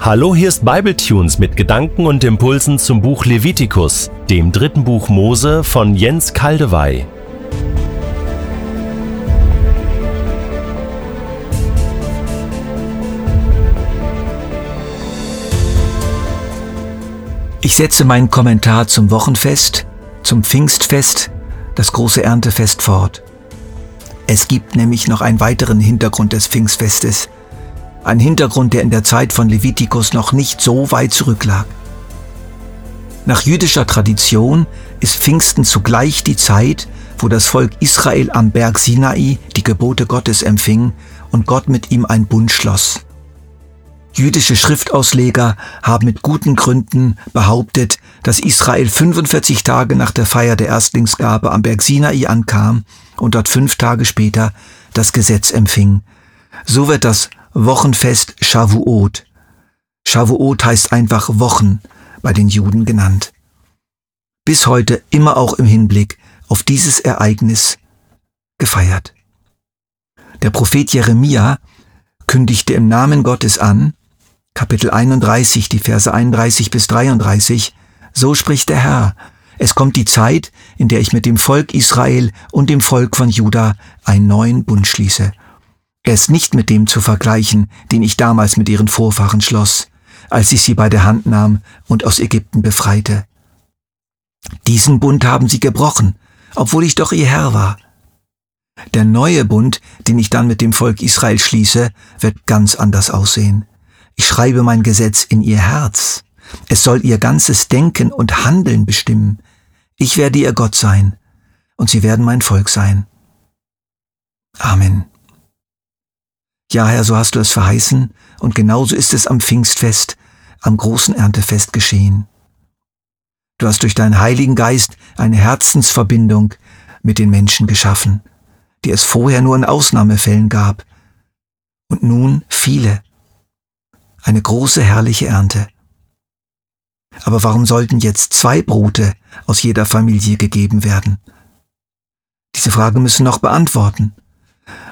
Hallo, hier ist Bibletunes mit Gedanken und Impulsen zum Buch Levitikus, dem dritten Buch Mose von Jens Kaldewey. Ich setze meinen Kommentar zum Wochenfest, zum Pfingstfest, das große Erntefest fort. Es gibt nämlich noch einen weiteren Hintergrund des Pfingstfestes, ein Hintergrund, der in der Zeit von Levitikus noch nicht so weit zurücklag. Nach jüdischer Tradition ist Pfingsten zugleich die Zeit, wo das Volk Israel am Berg Sinai die Gebote Gottes empfing und Gott mit ihm ein Bund schloss. Jüdische Schriftausleger haben mit guten Gründen behauptet, dass Israel 45 Tage nach der Feier der Erstlingsgabe am Berg Sinai ankam und dort fünf Tage später das Gesetz empfing. So wird das Wochenfest Shavuot. Shavuot heißt einfach Wochen bei den Juden genannt. Bis heute immer auch im Hinblick auf dieses Ereignis gefeiert. Der Prophet Jeremia kündigte im Namen Gottes an, Kapitel 31, die Verse 31 bis 33, so spricht der Herr, es kommt die Zeit, in der ich mit dem Volk Israel und dem Volk von Juda einen neuen Bund schließe. Er ist nicht mit dem zu vergleichen, den ich damals mit ihren Vorfahren schloss, als ich sie bei der Hand nahm und aus Ägypten befreite. Diesen Bund haben sie gebrochen, obwohl ich doch ihr Herr war. Der neue Bund, den ich dann mit dem Volk Israel schließe, wird ganz anders aussehen. Ich schreibe mein Gesetz in ihr Herz. Es soll ihr ganzes Denken und Handeln bestimmen. Ich werde ihr Gott sein, und sie werden mein Volk sein. Amen. Ja, Herr, so hast du es verheißen, und genauso ist es am Pfingstfest, am großen Erntefest geschehen. Du hast durch deinen Heiligen Geist eine Herzensverbindung mit den Menschen geschaffen, die es vorher nur in Ausnahmefällen gab, und nun viele. Eine große herrliche Ernte. Aber warum sollten jetzt zwei Brote aus jeder Familie gegeben werden? Diese Frage müssen noch beantworten.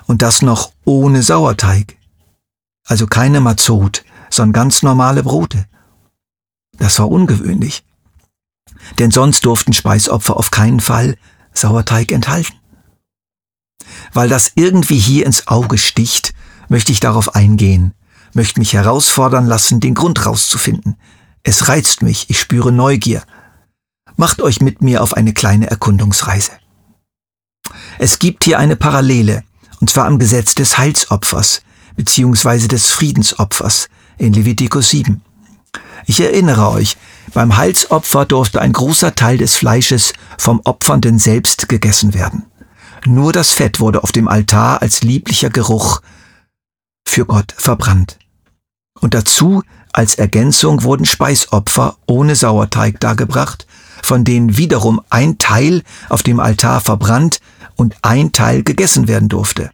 Und das noch ohne Sauerteig. Also keine Mazot, sondern ganz normale Brote. Das war ungewöhnlich. Denn sonst durften Speisopfer auf keinen Fall Sauerteig enthalten. Weil das irgendwie hier ins Auge sticht, möchte ich darauf eingehen, möchte mich herausfordern lassen, den Grund rauszufinden. Es reizt mich, ich spüre Neugier. Macht euch mit mir auf eine kleine Erkundungsreise. Es gibt hier eine Parallele und zwar am Gesetz des Heilsopfers beziehungsweise des Friedensopfers in Levitikus 7. Ich erinnere euch, beim Heilsopfer durfte ein großer Teil des Fleisches vom Opfernden selbst gegessen werden. Nur das Fett wurde auf dem Altar als lieblicher Geruch für Gott verbrannt. Und dazu als Ergänzung wurden Speisopfer ohne Sauerteig dargebracht, von denen wiederum ein Teil auf dem Altar verbrannt und ein Teil gegessen werden durfte.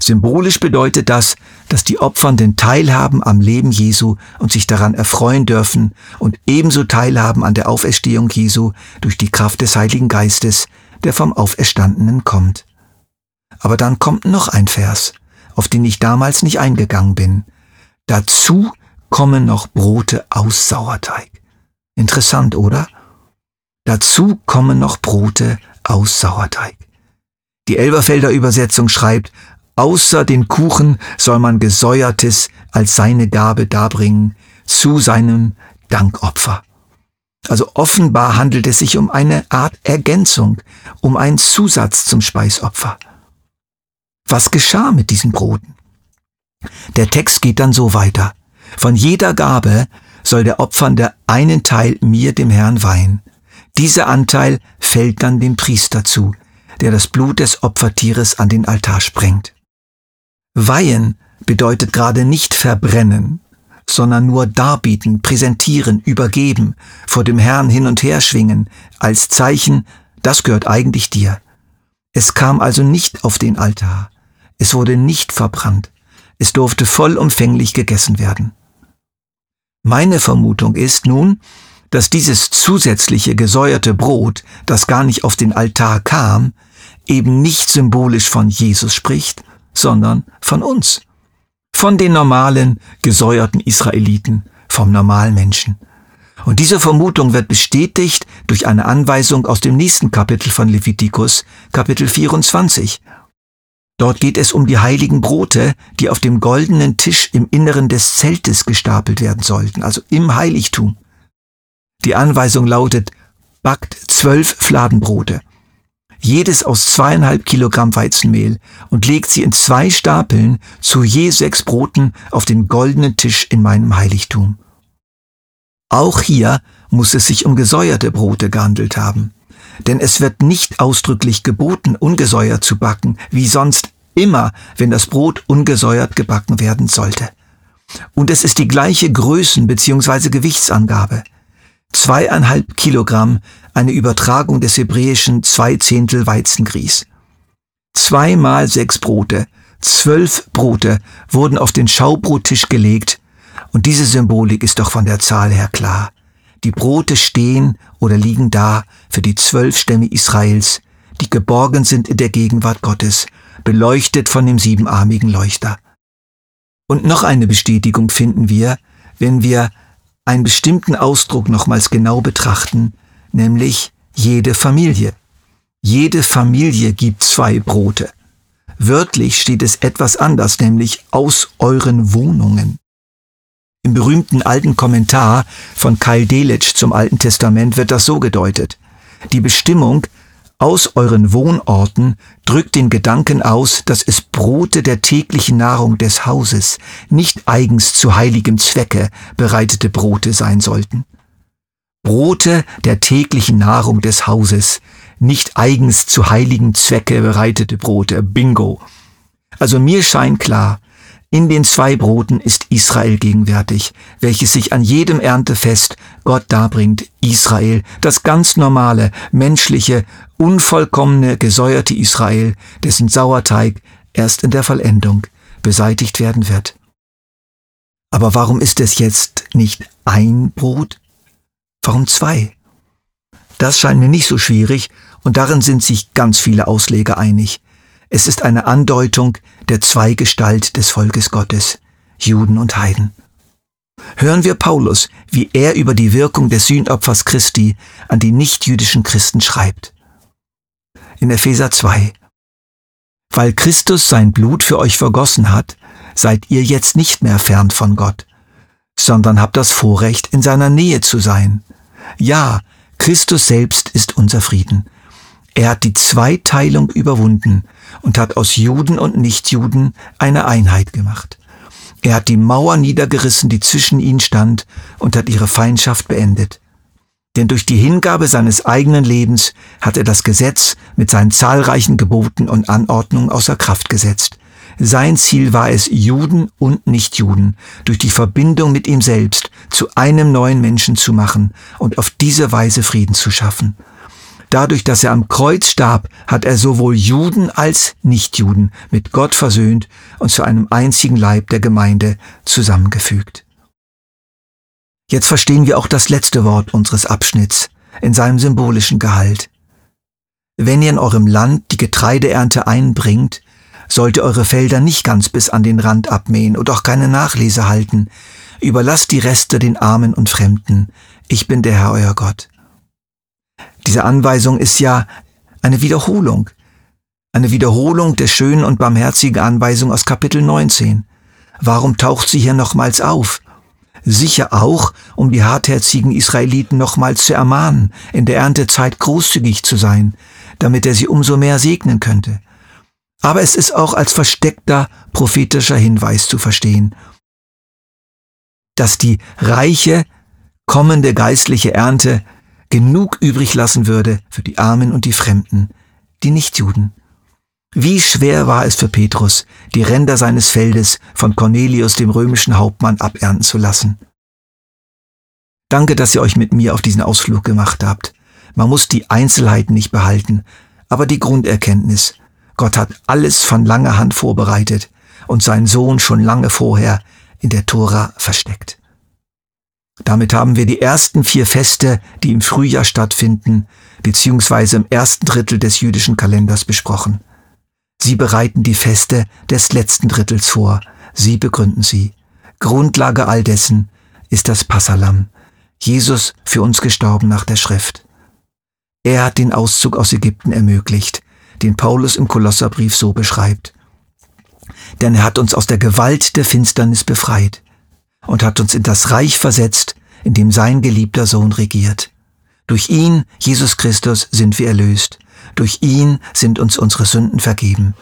Symbolisch bedeutet das, dass die Opfernden teilhaben am Leben Jesu und sich daran erfreuen dürfen und ebenso teilhaben an der Auferstehung Jesu durch die Kraft des Heiligen Geistes, der vom Auferstandenen kommt. Aber dann kommt noch ein Vers, auf den ich damals nicht eingegangen bin. Dazu kommen noch Brote aus Sauerteig. Interessant, oder? Dazu kommen noch Brote aus Sauerteig. Die Elberfelder Übersetzung schreibt, außer den Kuchen soll man Gesäuertes als seine Gabe darbringen, zu seinem Dankopfer. Also offenbar handelt es sich um eine Art Ergänzung, um einen Zusatz zum Speisopfer. Was geschah mit diesen Broten? Der Text geht dann so weiter. Von jeder Gabe soll der Opfernde einen Teil mir, dem Herrn, weihen. Dieser Anteil fällt dann dem Priester zu, der das Blut des Opfertieres an den Altar sprengt. Weihen bedeutet gerade nicht verbrennen, sondern nur darbieten, präsentieren, übergeben, vor dem Herrn hin und her schwingen, als Zeichen, das gehört eigentlich dir. Es kam also nicht auf den Altar, es wurde nicht verbrannt, es durfte vollumfänglich gegessen werden. Meine Vermutung ist nun, dass dieses zusätzliche gesäuerte Brot, das gar nicht auf den Altar kam, eben nicht symbolisch von Jesus spricht, sondern von uns, von den normalen, gesäuerten Israeliten, vom Normalmenschen. Und diese Vermutung wird bestätigt durch eine Anweisung aus dem nächsten Kapitel von Levitikus, Kapitel 24. Dort geht es um die heiligen Brote, die auf dem goldenen Tisch im Inneren des Zeltes gestapelt werden sollten, also im Heiligtum. Die Anweisung lautet, backt zwölf Fladenbrote, jedes aus zweieinhalb Kilogramm Weizenmehl und legt sie in zwei Stapeln zu je sechs Broten auf den goldenen Tisch in meinem Heiligtum. Auch hier muss es sich um gesäuerte Brote gehandelt haben. Denn es wird nicht ausdrücklich geboten, ungesäuert zu backen, wie sonst immer, wenn das Brot ungesäuert gebacken werden sollte. Und es ist die gleiche Größen- bzw. Gewichtsangabe. Zweieinhalb Kilogramm, eine Übertragung des hebräischen zwei Zehntel Weizengrieß. Zweimal sechs Brote, zwölf Brote wurden auf den Schaubrottisch gelegt und diese Symbolik ist doch von der Zahl her klar. Die Brote stehen oder liegen da für die zwölf Stämme Israels, die geborgen sind in der Gegenwart Gottes, beleuchtet von dem siebenarmigen Leuchter. Und noch eine Bestätigung finden wir, wenn wir einen bestimmten Ausdruck nochmals genau betrachten, nämlich jede Familie. Jede Familie gibt zwei Brote. Wörtlich steht es etwas anders, nämlich aus euren Wohnungen. Im berühmten alten Kommentar von Kyle Delitzsch zum Alten Testament wird das so gedeutet. Die Bestimmung aus euren Wohnorten drückt den Gedanken aus, dass es Brote der täglichen Nahrung des Hauses, nicht eigens zu heiligem Zwecke bereitete Brote sein sollten. Brote der täglichen Nahrung des Hauses, nicht eigens zu heiligem Zwecke bereitete Brote, bingo. Also mir scheint klar, in den zwei Broten ist Israel gegenwärtig, welches sich an jedem Erntefest Gott darbringt, Israel, das ganz normale, menschliche, unvollkommene, gesäuerte Israel, dessen Sauerteig erst in der Vollendung beseitigt werden wird. Aber warum ist es jetzt nicht ein Brot? Warum zwei? Das scheint mir nicht so schwierig, und darin sind sich ganz viele Ausleger einig. Es ist eine Andeutung der Zweigestalt des Volkes Gottes, Juden und Heiden. Hören wir Paulus, wie er über die Wirkung des Sühnopfers Christi an die nichtjüdischen Christen schreibt. In Epheser 2. Weil Christus sein Blut für euch vergossen hat, seid ihr jetzt nicht mehr fern von Gott, sondern habt das Vorrecht, in seiner Nähe zu sein. Ja, Christus selbst ist unser Frieden. Er hat die Zweiteilung überwunden und hat aus Juden und Nichtjuden eine Einheit gemacht. Er hat die Mauer niedergerissen, die zwischen ihnen stand, und hat ihre Feindschaft beendet. Denn durch die Hingabe seines eigenen Lebens hat er das Gesetz mit seinen zahlreichen Geboten und Anordnungen außer Kraft gesetzt. Sein Ziel war es, Juden und Nichtjuden durch die Verbindung mit ihm selbst zu einem neuen Menschen zu machen und auf diese Weise Frieden zu schaffen. Dadurch, dass er am Kreuz starb, hat er sowohl Juden als Nichtjuden mit Gott versöhnt und zu einem einzigen Leib der Gemeinde zusammengefügt. Jetzt verstehen wir auch das letzte Wort unseres Abschnitts in seinem symbolischen Gehalt. Wenn ihr in eurem Land die Getreideernte einbringt, sollt ihr eure Felder nicht ganz bis an den Rand abmähen und auch keine Nachlese halten. Überlasst die Reste den Armen und Fremden. Ich bin der Herr euer Gott. Diese Anweisung ist ja eine Wiederholung. Eine Wiederholung der schönen und barmherzigen Anweisung aus Kapitel 19. Warum taucht sie hier nochmals auf? Sicher auch, um die hartherzigen Israeliten nochmals zu ermahnen, in der Erntezeit großzügig zu sein, damit er sie umso mehr segnen könnte. Aber es ist auch als versteckter prophetischer Hinweis zu verstehen, dass die reiche, kommende geistliche Ernte genug übrig lassen würde für die Armen und die Fremden, die Nichtjuden. Wie schwer war es für Petrus, die Ränder seines Feldes von Cornelius, dem römischen Hauptmann, abernten zu lassen. Danke, dass ihr euch mit mir auf diesen Ausflug gemacht habt. Man muss die Einzelheiten nicht behalten, aber die Grunderkenntnis. Gott hat alles von langer Hand vorbereitet und seinen Sohn schon lange vorher in der Tora versteckt. Damit haben wir die ersten vier Feste, die im Frühjahr stattfinden, beziehungsweise im ersten Drittel des jüdischen Kalenders besprochen. Sie bereiten die Feste des letzten Drittels vor, Sie begründen sie. Grundlage all dessen ist das Passalam, Jesus für uns gestorben nach der Schrift. Er hat den Auszug aus Ägypten ermöglicht, den Paulus im Kolosserbrief so beschreibt. Denn er hat uns aus der Gewalt der Finsternis befreit und hat uns in das Reich versetzt, in dem sein geliebter Sohn regiert. Durch ihn, Jesus Christus, sind wir erlöst. Durch ihn sind uns unsere Sünden vergeben.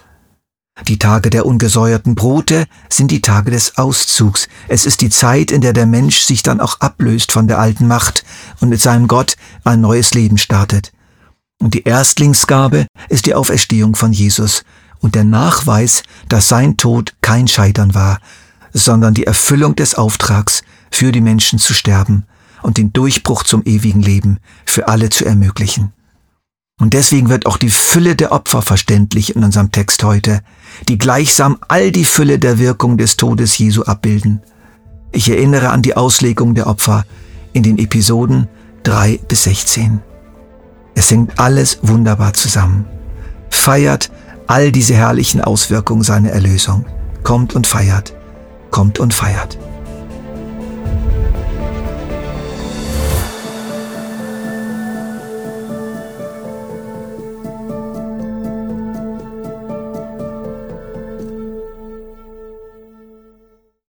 Die Tage der ungesäuerten Brote sind die Tage des Auszugs. Es ist die Zeit, in der der Mensch sich dann auch ablöst von der alten Macht und mit seinem Gott ein neues Leben startet. Und die Erstlingsgabe ist die Auferstehung von Jesus und der Nachweis, dass sein Tod kein Scheitern war, sondern die Erfüllung des Auftrags, für die Menschen zu sterben und den Durchbruch zum ewigen Leben für alle zu ermöglichen. Und deswegen wird auch die Fülle der Opfer verständlich in unserem Text heute, die gleichsam all die Fülle der Wirkung des Todes Jesu abbilden. Ich erinnere an die Auslegung der Opfer in den Episoden 3 bis 16. Es hängt alles wunderbar zusammen. Feiert all diese herrlichen Auswirkungen seiner Erlösung. Kommt und feiert. Kommt und feiert.